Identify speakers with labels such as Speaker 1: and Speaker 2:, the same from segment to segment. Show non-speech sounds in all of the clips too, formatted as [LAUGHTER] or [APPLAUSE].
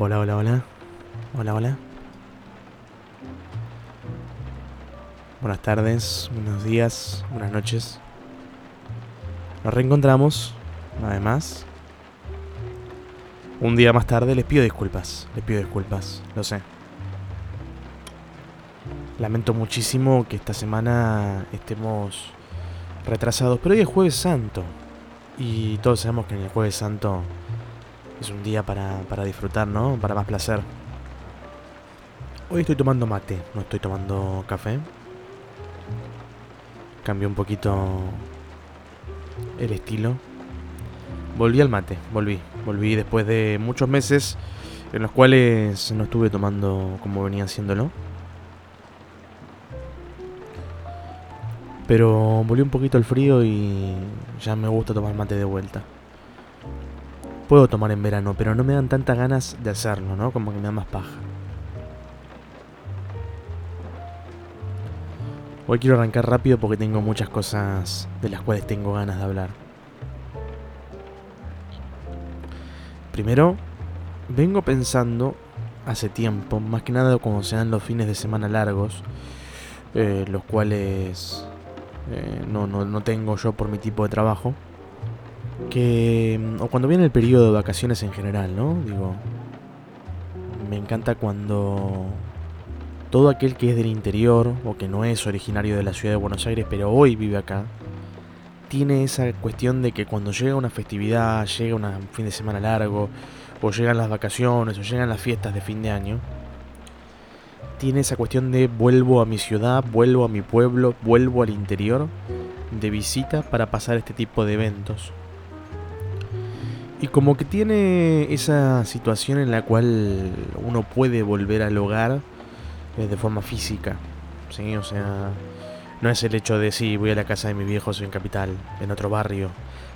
Speaker 1: Hola, hola, hola. Hola, hola. Buenas tardes, buenos días, buenas noches. Nos reencontramos, una vez más. Un día más tarde les pido disculpas, les pido disculpas, lo sé. Lamento muchísimo que esta semana estemos retrasados, pero hoy es jueves santo. Y todos sabemos que en el jueves santo es un día para, para disfrutar, ¿no? Para más placer. Hoy estoy tomando mate, no estoy tomando café. Cambié un poquito el estilo. Volví al mate, volví. Volví después de muchos meses en los cuales no estuve tomando como venía haciéndolo. Pero volví un poquito el frío y ya me gusta tomar mate de vuelta. Puedo tomar en verano, pero no me dan tantas ganas de hacerlo, ¿no? Como que me da más paja. Hoy quiero arrancar rápido porque tengo muchas cosas de las cuales tengo ganas de hablar. Primero, vengo pensando hace tiempo, más que nada cuando se dan los fines de semana largos, eh, los cuales eh, no, no, no tengo yo por mi tipo de trabajo, que... o cuando viene el periodo de vacaciones en general, ¿no? Digo, me encanta cuando todo aquel que es del interior o que no es originario de la ciudad de Buenos Aires, pero hoy vive acá, tiene esa cuestión de que cuando llega una festividad, llega un fin de semana largo, o llegan las vacaciones, o llegan las fiestas de fin de año, tiene esa cuestión de vuelvo a mi ciudad, vuelvo a mi pueblo, vuelvo al interior de visita para pasar este tipo de eventos. Y como que tiene esa situación en la cual uno puede volver al hogar eh, de forma física. ¿sí? O sea, no es el hecho de sí, voy a la casa de mi viejo en capital, en otro barrio.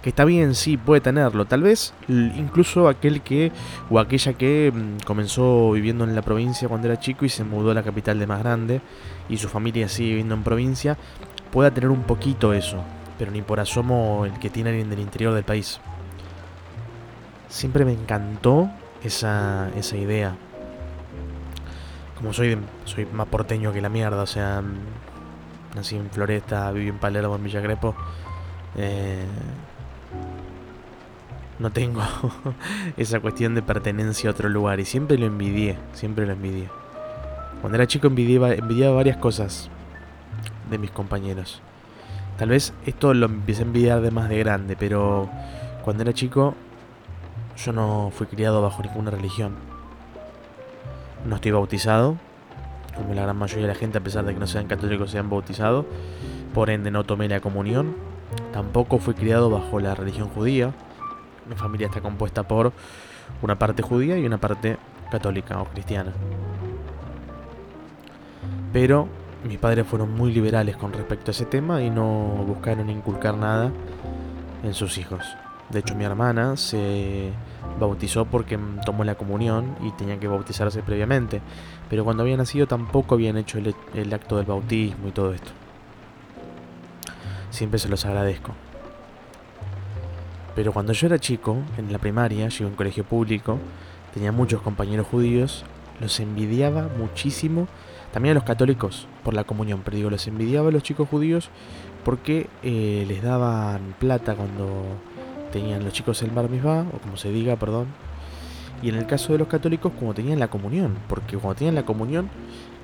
Speaker 1: Que está bien, sí, puede tenerlo. Tal vez incluso aquel que o aquella que mm, comenzó viviendo en la provincia cuando era chico y se mudó a la capital de más grande y su familia sigue viviendo en provincia, pueda tener un poquito eso. Pero ni por asomo el que tiene alguien del interior del país siempre me encantó esa, esa idea. Como soy, soy más porteño que la mierda, o sea, nací en Floresta, viví en Palermo, en Villa Grepo. Eh, no tengo [LAUGHS] esa cuestión de pertenencia a otro lugar y siempre lo envidié, siempre lo envidié. Cuando era chico envidiaba, envidiaba varias cosas de mis compañeros. Tal vez esto lo empecé a envidiar de más de grande, pero cuando era chico yo no fui criado bajo ninguna religión. No estoy bautizado, como la gran mayoría de la gente, a pesar de que no sean católicos, sean bautizados. Por ende, no tomé la comunión. Tampoco fui criado bajo la religión judía. Mi familia está compuesta por una parte judía y una parte católica o cristiana. Pero mis padres fueron muy liberales con respecto a ese tema y no buscaron inculcar nada en sus hijos. De hecho, mi hermana se bautizó porque tomó la comunión y tenía que bautizarse previamente. Pero cuando había nacido tampoco habían hecho el, acto del bautismo y todo esto. Siempre se los agradezco. Pero cuando yo era chico, en la primaria, llegué a un colegio público, tenía muchos compañeros judíos, los envidiaba muchísimo, también a los católicos por la comunión, pero digo, los envidiaba a los chicos judíos porque eh, les daban plata cuando tenían los chicos el bar mitzvah, o como se diga, perdón. Y en el caso de los católicos, como tenían la comunión, porque cuando tenían la comunión,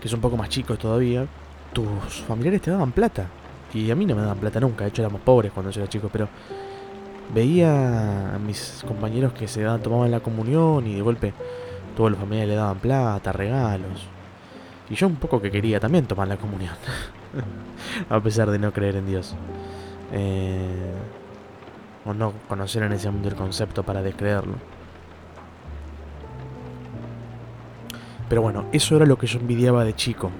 Speaker 1: que son un poco más chicos todavía, tus familiares te daban plata. Y a mí no me daban plata nunca, de hecho éramos pobres cuando yo era chico, pero veía a mis compañeros que se tomaban la comunión y de golpe todos los familiares le daban plata, regalos. Y yo un poco que quería también tomar la comunión, [LAUGHS] a pesar de no creer en Dios. Eh, o no conocer en ese mundo el concepto para descreerlo. Pero bueno, eso era lo que yo envidiaba de chico.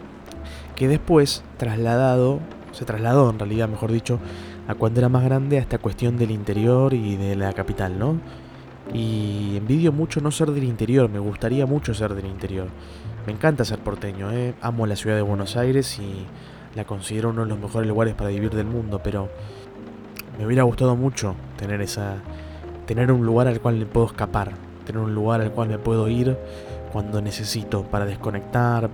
Speaker 1: Que después, trasladado, se trasladó en realidad, mejor dicho, a cuando era más grande a esta cuestión del interior y de la capital, ¿no? Y envidio mucho no ser del interior, me gustaría mucho ser del interior. Me encanta ser porteño, ¿eh? amo la ciudad de Buenos Aires y la considero uno de los mejores lugares para vivir del mundo, pero me hubiera gustado mucho tener esa tener un lugar al cual le puedo escapar, tener un lugar al cual me puedo ir cuando necesito para desconectar.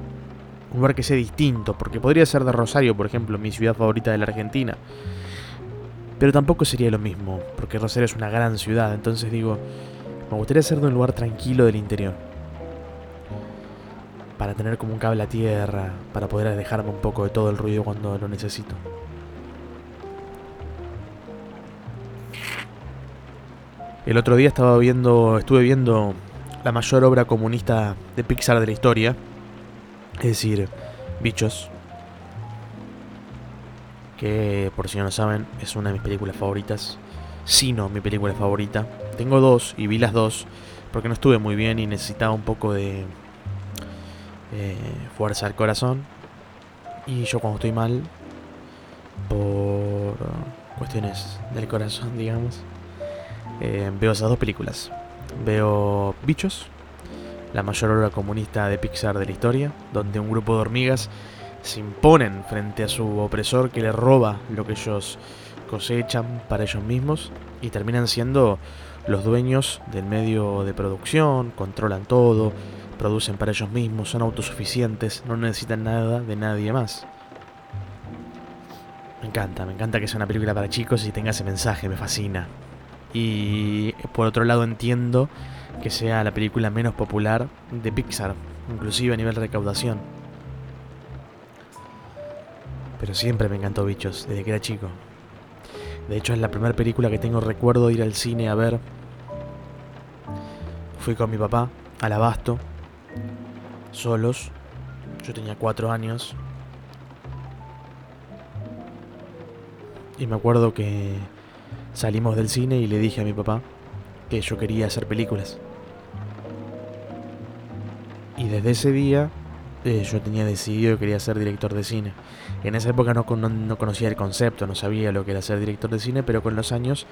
Speaker 1: Un lugar que sea distinto, porque podría ser de Rosario, por ejemplo, mi ciudad favorita de la Argentina. Pero tampoco sería lo mismo, porque Rosario es una gran ciudad, entonces digo, me gustaría ser de un lugar tranquilo del interior. Para tener como un cable a tierra, para poder alejarme un poco de todo el ruido cuando lo necesito. El otro día estaba viendo, estuve viendo la mayor obra comunista de Pixar de la historia, es decir, Bichos, que por si no lo saben es una de mis películas favoritas, si no mi película favorita. Tengo dos y vi las dos porque no estuve muy bien y necesitaba un poco de eh, fuerza al corazón. Y yo cuando estoy mal, por cuestiones del corazón, digamos, eh, veo esas dos películas. Veo Bichos, la mayor obra comunista de Pixar de la historia, donde un grupo de hormigas se imponen frente a su opresor que le roba lo que ellos cosechan para ellos mismos y terminan siendo los dueños del medio de producción, controlan todo, producen para ellos mismos, son autosuficientes, no necesitan nada de nadie más. Me encanta, me encanta que sea una película para chicos y tenga ese mensaje, me fascina. Y por otro lado entiendo que sea la película menos popular de Pixar, inclusive a nivel de recaudación. Pero siempre me encantó Bichos, desde que era chico. De hecho es la primera película que tengo recuerdo de ir al cine a ver. Fui con mi papá al abasto, solos. Yo tenía cuatro años. Y me acuerdo que Salimos del cine y le dije a mi papá que yo quería hacer películas. Y desde ese día eh, yo tenía decidido que quería ser director de cine. En esa época no, no, conocía el concepto, no sabía lo que era ser director de cine, pero con los años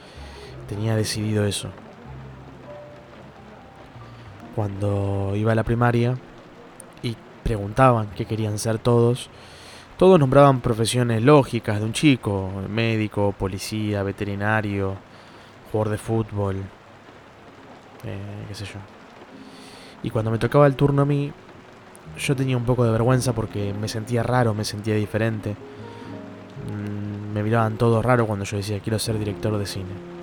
Speaker 1: tenía decidido eso. Cuando iba a la primaria y preguntaban qué querían ser todos, todos nombraban profesiones lógicas de un chico, médico, policía, veterinario, jugador de fútbol, eh, qué sé yo. Y cuando me tocaba el turno a mí, yo tenía un poco de vergüenza porque me sentía raro, me sentía diferente. Mm, me miraban todos raro cuando yo decía quiero ser director de cine.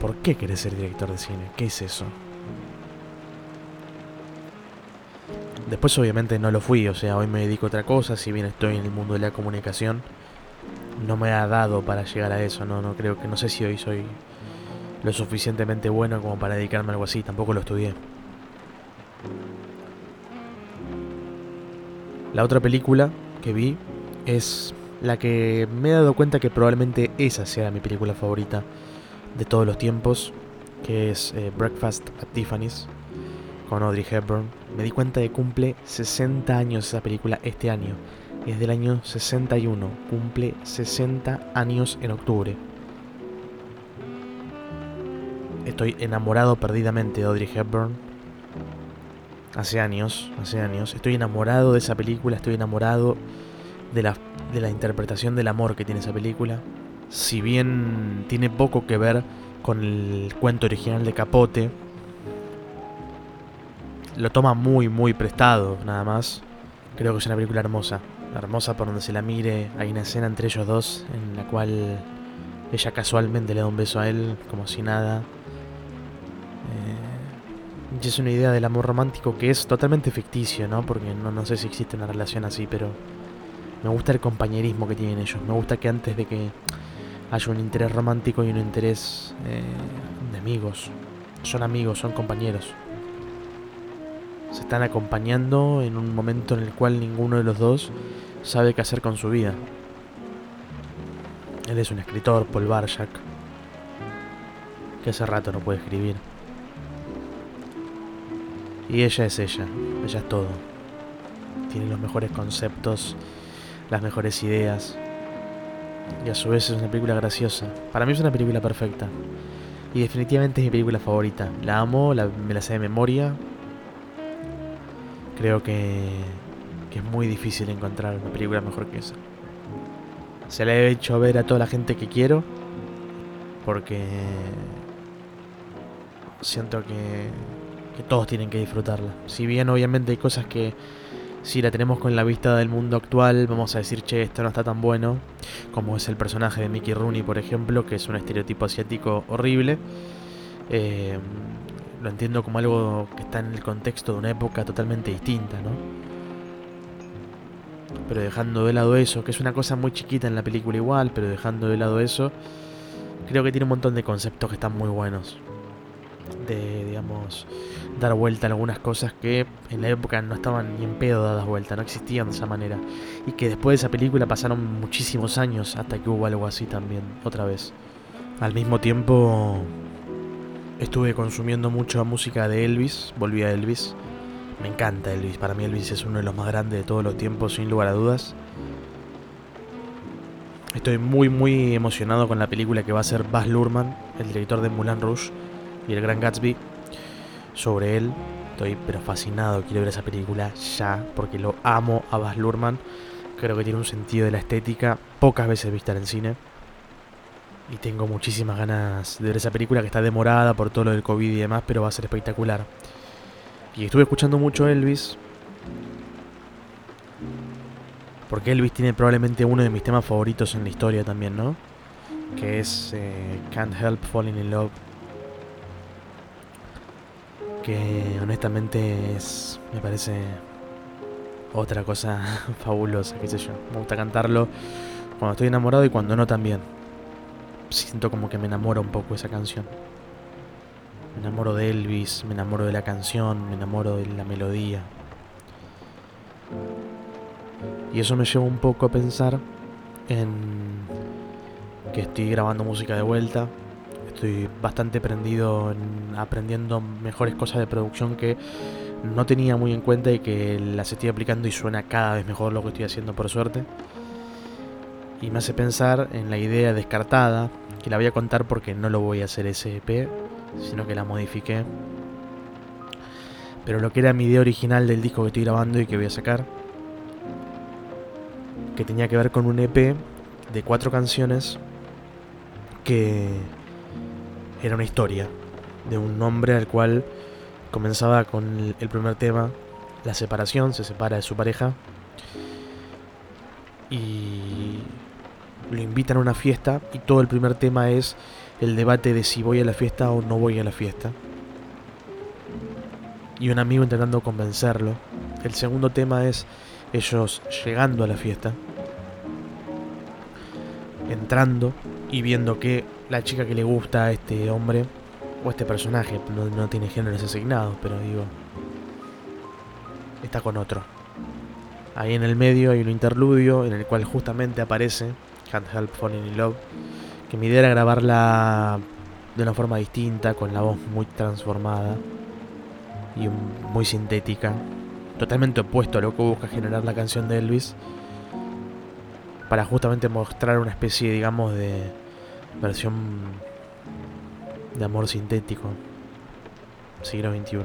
Speaker 1: ¿Por qué querés ser director de cine? ¿Qué es eso? Después obviamente no lo fui, o sea, hoy me dedico a otra cosa, si bien estoy en el mundo de la comunicación, no me ha dado para llegar a eso, no, no creo que, no sé si hoy soy lo suficientemente bueno como para dedicarme a algo así, tampoco lo estudié. La otra película que vi es la que me he dado cuenta que probablemente esa sea mi película favorita de todos los tiempos, que es eh, Breakfast at Tiffany's con Audrey Hepburn. Me di cuenta de que cumple 60 años esa película este año. Es del año 61. Cumple 60 años en octubre. Estoy enamorado perdidamente de Audrey Hepburn. Hace años, hace años. Estoy enamorado de esa película, estoy enamorado de la, de la interpretación del amor que tiene esa película. Si bien tiene poco que ver con el cuento original de Capote, lo toma muy, muy prestado, nada más. Creo que es una película hermosa. Hermosa por donde se la mire. Hay una escena entre ellos dos en la cual ella casualmente le da un beso a él, como si nada. Eh, es una idea del amor romántico que es totalmente ficticio, ¿no? Porque no, no sé si existe una relación así, pero me gusta el compañerismo que tienen ellos. Me gusta que antes de que haya un interés romántico y un interés eh, de amigos, son amigos, son compañeros se están acompañando en un momento en el cual ninguno de los dos sabe qué hacer con su vida. Él es un escritor, Paul Barjak, que hace rato no puede escribir. Y ella es ella, ella es todo. Tiene los mejores conceptos, las mejores ideas. Y a su vez es una película graciosa. Para mí es una película perfecta. Y definitivamente es mi película favorita. La amo, me la sé de memoria, Creo que, es muy difícil encontrar una película mejor que esa. Se la he hecho ver a toda la gente que quiero porque siento que, que todos tienen que disfrutarla. Si bien obviamente hay cosas que si la tenemos con la vista del mundo actual, vamos a decir, che, esto no está tan bueno, como es el personaje de Mickey Rooney, por ejemplo, que es un estereotipo asiático horrible. Eh, lo entiendo como algo que está en el contexto de una época totalmente distinta, ¿no? Pero dejando de lado eso, que es una cosa muy chiquita en la película igual, pero dejando de lado eso, creo que tiene un montón de conceptos que están muy buenos. De, digamos, dar vuelta a algunas cosas que en la época no estaban ni en pedo dadas vuelta, no existían de esa manera. Y que después de esa película pasaron muchísimos años hasta que hubo algo así también, otra vez. Al mismo tiempo, estuve consumiendo mucha música de Elvis, volví a Elvis. Me encanta Elvis, para mí Elvis es uno de los más grandes de todos los tiempos, sin lugar a dudas. Estoy muy muy emocionado con la película que va a ser Baz Luhrmann, el director de Moulin Rouge y El Gran Gatsby, sobre él. Estoy pero fascinado, quiero ver esa película ya, porque lo amo a Baz Luhrmann. Creo que tiene un sentido de la estética pocas veces vista en cine. Y tengo muchísimas ganas de ver esa película que está demorada por todo lo del COVID y demás, pero va a ser espectacular. Y estuve escuchando mucho Elvis. Porque Elvis tiene probablemente uno de mis temas favoritos en la historia también, ¿no? Que es eh, Can't Help Falling in Love que honestamente es, me parece otra cosa [LAUGHS] fabulosa, qué sé yo. Me gusta cantarlo cuando estoy enamorado y cuando no también. Siento como que me enamora un poco esa canción. Me enamoro de Elvis, me enamoro de la canción, me enamoro de la melodía. Y eso me lleva un poco a pensar en que estoy grabando música de vuelta, estoy bastante prendido en aprendiendo mejores cosas de producción que no tenía muy en cuenta y que las estoy aplicando y suena cada vez mejor lo que estoy haciendo por suerte. Y me hace pensar en la idea descartada, que la voy a contar porque no lo voy a hacer ese EP, sino que la modifiqué. Pero lo que era mi idea original del disco que estoy grabando y que voy a sacar, que tenía que ver con un EP de cuatro canciones que era una historia de un hombre al cual comenzaba con el primer tema, la separación, se separa de su pareja y lo invitan a una fiesta y todo el primer tema es el debate de si voy a la fiesta o no voy a la fiesta. Y un amigo intentando convencerlo. El segundo tema es ellos llegando a la fiesta, entrando y viendo que la chica que le gusta a este hombre o este personaje, no, tiene géneros asignados, pero digo, está con otro. Ahí en el medio hay un interludio en el cual justamente aparece Can't Help Falling in Love, que mi idea era grabarla de una forma distinta, con la voz muy transformada y muy sintética, totalmente opuesto a lo que busca generar la canción de Elvis, para justamente mostrar una especie, digamos, de versión de amor sintético, siglo XXI.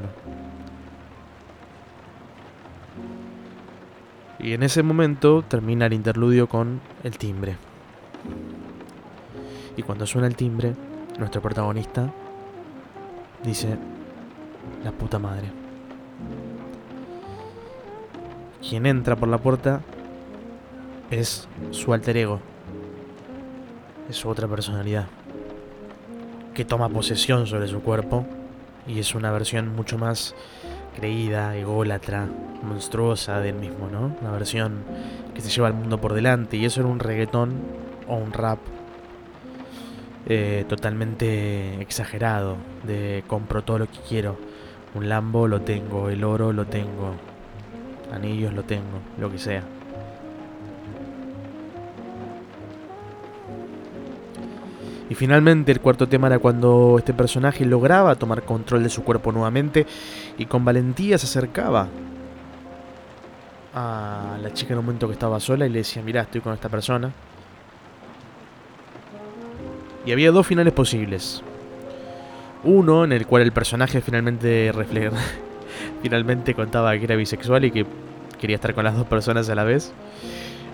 Speaker 1: Y en ese momento termina el interludio con el timbre. Y cuando suena el timbre, nuestro protagonista dice, la puta madre. Quien entra por la puerta es su alter ego, es su otra personalidad, que toma posesión sobre su cuerpo y es una versión mucho más creída, ególatra, monstruosa del mismo, ¿no? Una versión que se lleva al mundo por delante y eso era un reggaetón o un rap eh, totalmente exagerado, de compro todo lo que quiero, un Lambo lo tengo, el oro lo tengo, anillos lo tengo, lo que sea. Y finalmente el cuarto tema era cuando este personaje lograba tomar control de su cuerpo nuevamente y con valentía se acercaba a la chica en un momento que estaba sola y le decía, mira, estoy con esta persona. Y había dos finales posibles. Uno en el cual el personaje finalmente [LAUGHS] finalmente contaba que era bisexual y que quería estar con las dos personas a la vez.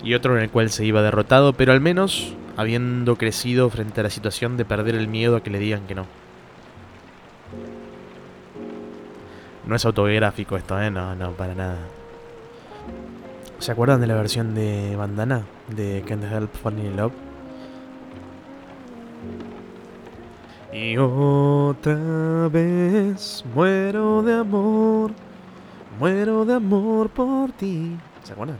Speaker 1: Y otro en el cual se iba derrotado, pero al menos habiendo crecido frente a la situación de perder el miedo a que le digan que no. No es autobiográfico esto, ¿eh? No, no, para nada. ¿Se acuerdan de la versión de Bandana? De Can't Help Falling in Love. Y otra vez muero de amor, muero de amor por ti. ¿Se acuerdan?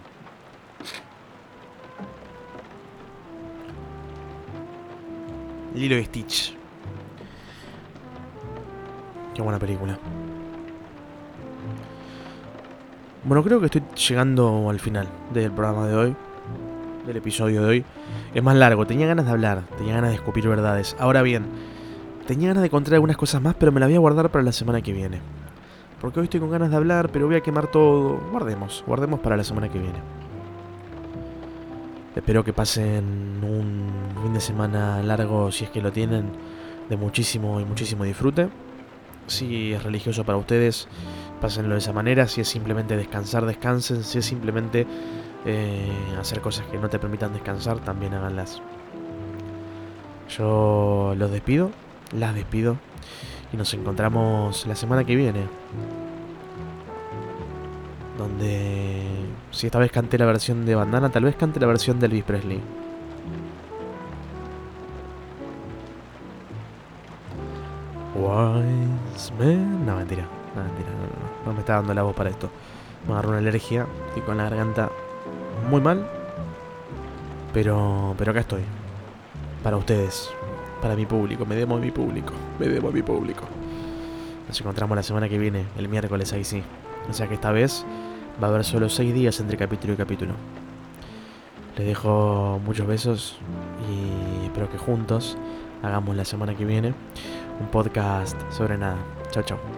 Speaker 1: Lilo y Stitch. Qué buena película. Bueno, creo que estoy llegando al final del programa de hoy, del episodio de hoy. Es más largo, tenía ganas de hablar, tenía ganas de escupir verdades. Ahora bien, tenía ganas de contar algunas cosas más, pero me las voy a guardar para la semana que viene. Porque hoy estoy con ganas de hablar, pero voy a quemar todo. Guardemos, guardemos para la semana que viene. Espero que pasen un fin de semana largo, si es que lo tienen, de muchísimo y muchísimo disfrute. Si es religioso para ustedes, pásenlo de esa manera. Si es simplemente descansar, descansen. Si es simplemente eh, hacer cosas que no te permitan descansar, también háganlas. Yo los despido, las despido y nos encontramos la semana que viene. Donde, si esta vez canté la versión de Bandana, tal vez cante la versión de Elvis Presley. Wise man. No, mentira. No, mentira. No, me está dando la voz para esto. Me agarró una alergia. y con la garganta muy mal. Pero, pero acá estoy. Para ustedes. Para mi público. Me debo a mi público. Me debo a mi público. Nos encontramos la semana que viene, el miércoles, ahí sí. O sea que esta vez va a haber solo 6 días entre capítulo y capítulo. Les dejo muchos besos y espero que juntos hagamos la semana que viene un podcast sobre nada. Chao, chao.